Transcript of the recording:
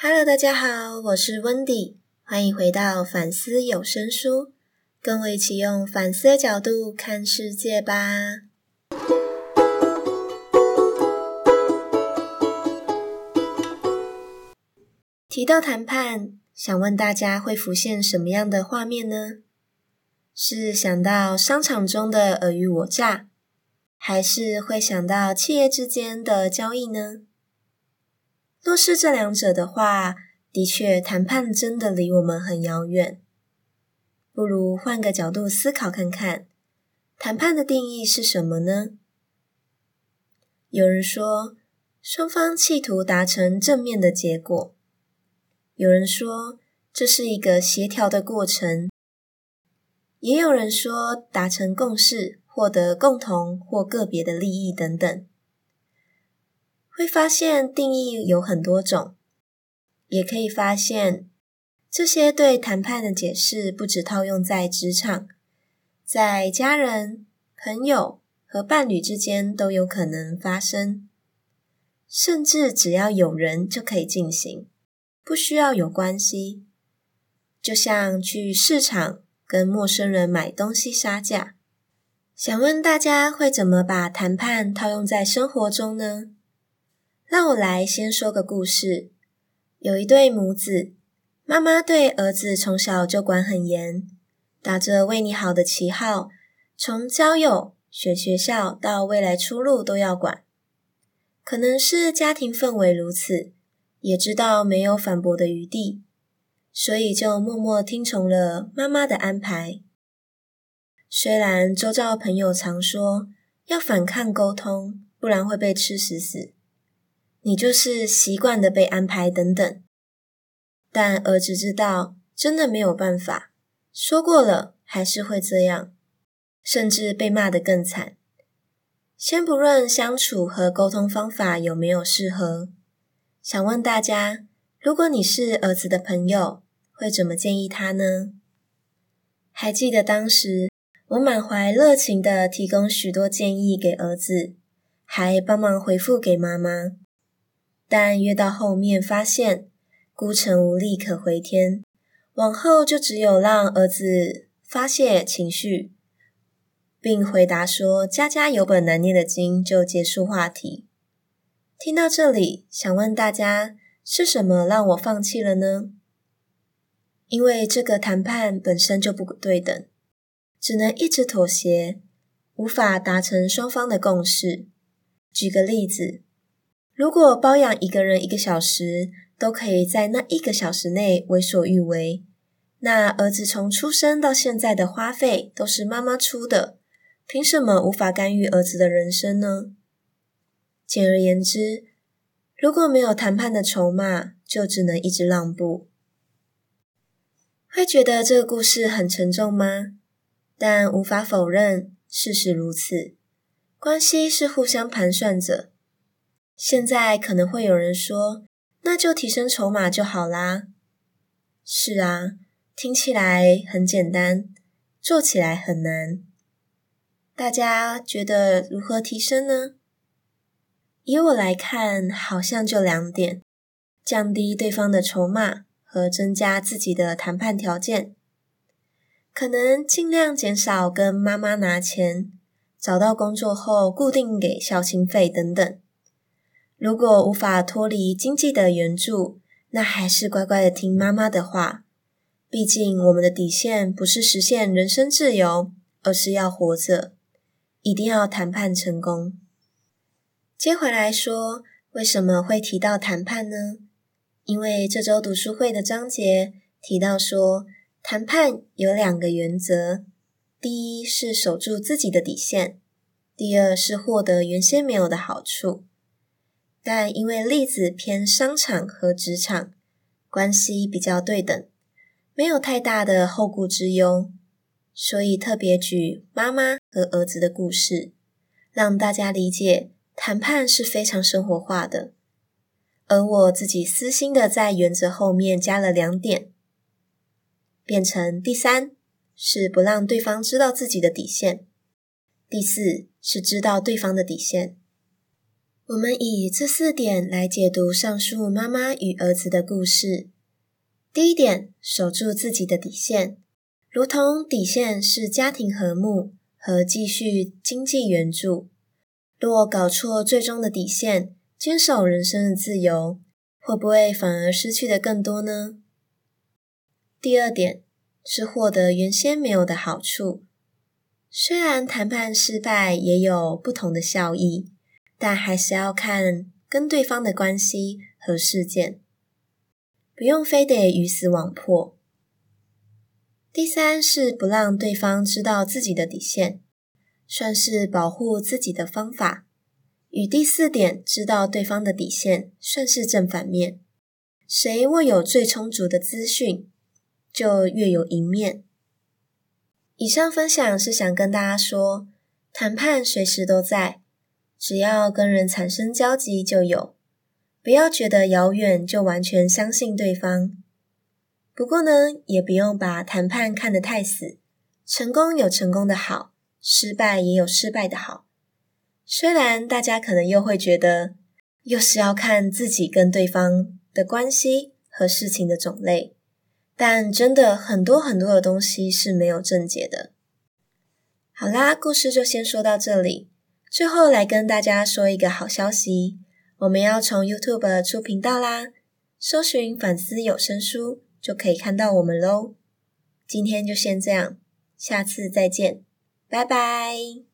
Hello，大家好，我是 Wendy，欢迎回到反思有声书，跟我一起用反思的角度看世界吧。提到谈判，想问大家会浮现什么样的画面呢？是想到商场中的尔虞我诈，还是会想到企业之间的交易呢？若是这两者的话，的确谈判真的离我们很遥远。不如换个角度思考看看，谈判的定义是什么呢？有人说，双方企图达成正面的结果；有人说，这是一个协调的过程；也有人说，达成共识，获得共同或个别的利益等等。会发现定义有很多种，也可以发现这些对谈判的解释不只套用在职场，在家人、朋友和伴侣之间都有可能发生，甚至只要有人就可以进行，不需要有关系。就像去市场跟陌生人买东西杀价，想问大家会怎么把谈判套用在生活中呢？让我来先说个故事。有一对母子，妈妈对儿子从小就管很严，打着为你好的旗号，从交友、选学校到未来出路都要管。可能是家庭氛围如此，也知道没有反驳的余地，所以就默默听从了妈妈的安排。虽然周遭朋友常说要反抗沟通，不然会被吃死死。你就是习惯的被安排等等，但儿子知道真的没有办法，说过了还是会这样，甚至被骂得更惨。先不论相处和沟通方法有没有适合，想问大家，如果你是儿子的朋友，会怎么建议他呢？还记得当时我满怀热情地提供许多建议给儿子，还帮忙回复给妈妈。但越到后面，发现孤城无力可回天，往后就只有让儿子发泄情绪，并回答说“家家有本难念的经”，就结束话题。听到这里，想问大家，是什么让我放弃了呢？因为这个谈判本身就不对等，只能一直妥协，无法达成双方的共识。举个例子。如果包养一个人一个小时，都可以在那一个小时内为所欲为，那儿子从出生到现在的花费都是妈妈出的，凭什么无法干预儿子的人生呢？简而言之，如果没有谈判的筹码，就只能一直让步。会觉得这个故事很沉重吗？但无法否认，事实如此，关系是互相盘算着。现在可能会有人说，那就提升筹码就好啦。是啊，听起来很简单，做起来很难。大家觉得如何提升呢？以我来看，好像就两点：降低对方的筹码和增加自己的谈判条件。可能尽量减少跟妈妈拿钱，找到工作后固定给孝亲费等等。如果无法脱离经济的援助，那还是乖乖的听妈妈的话。毕竟我们的底线不是实现人身自由，而是要活着。一定要谈判成功。接回来说，为什么会提到谈判呢？因为这周读书会的章节提到说，谈判有两个原则：第一是守住自己的底线，第二是获得原先没有的好处。但因为例子偏商场和职场，关系比较对等，没有太大的后顾之忧，所以特别举妈妈和儿子的故事，让大家理解谈判是非常生活化的。而我自己私心的在原则后面加了两点，变成第三是不让对方知道自己的底线，第四是知道对方的底线。我们以这四点来解读上述妈妈与儿子的故事。第一点，守住自己的底线，如同底线是家庭和睦和继续经济援助。若搞错最终的底线，坚守人生的自由，会不会反而失去的更多呢？第二点是获得原先没有的好处。虽然谈判失败也有不同的效益，但还是要看跟对方的关系和事件，不用非得鱼死网破。第三是不让对方知道自己的底线，算是保护自己的方法。与第四点知道对方的底线算是正反面，谁握有最充足的资讯，就越有赢面。以上分享是想跟大家说，谈判随时都在，只要跟人产生交集就有，不要觉得遥远就完全相信对方。不过呢，也不用把谈判看得太死，成功有成功的好，失败也有失败的好。虽然大家可能又会觉得，又是要看自己跟对方的关系和事情的种类，但真的很多很多的东西是没有正解的。好啦，故事就先说到这里。最后来跟大家说一个好消息，我们要从 YouTube 出频道啦，搜寻“反思有声书”就可以看到我们喽。今天就先这样，下次再见，拜拜。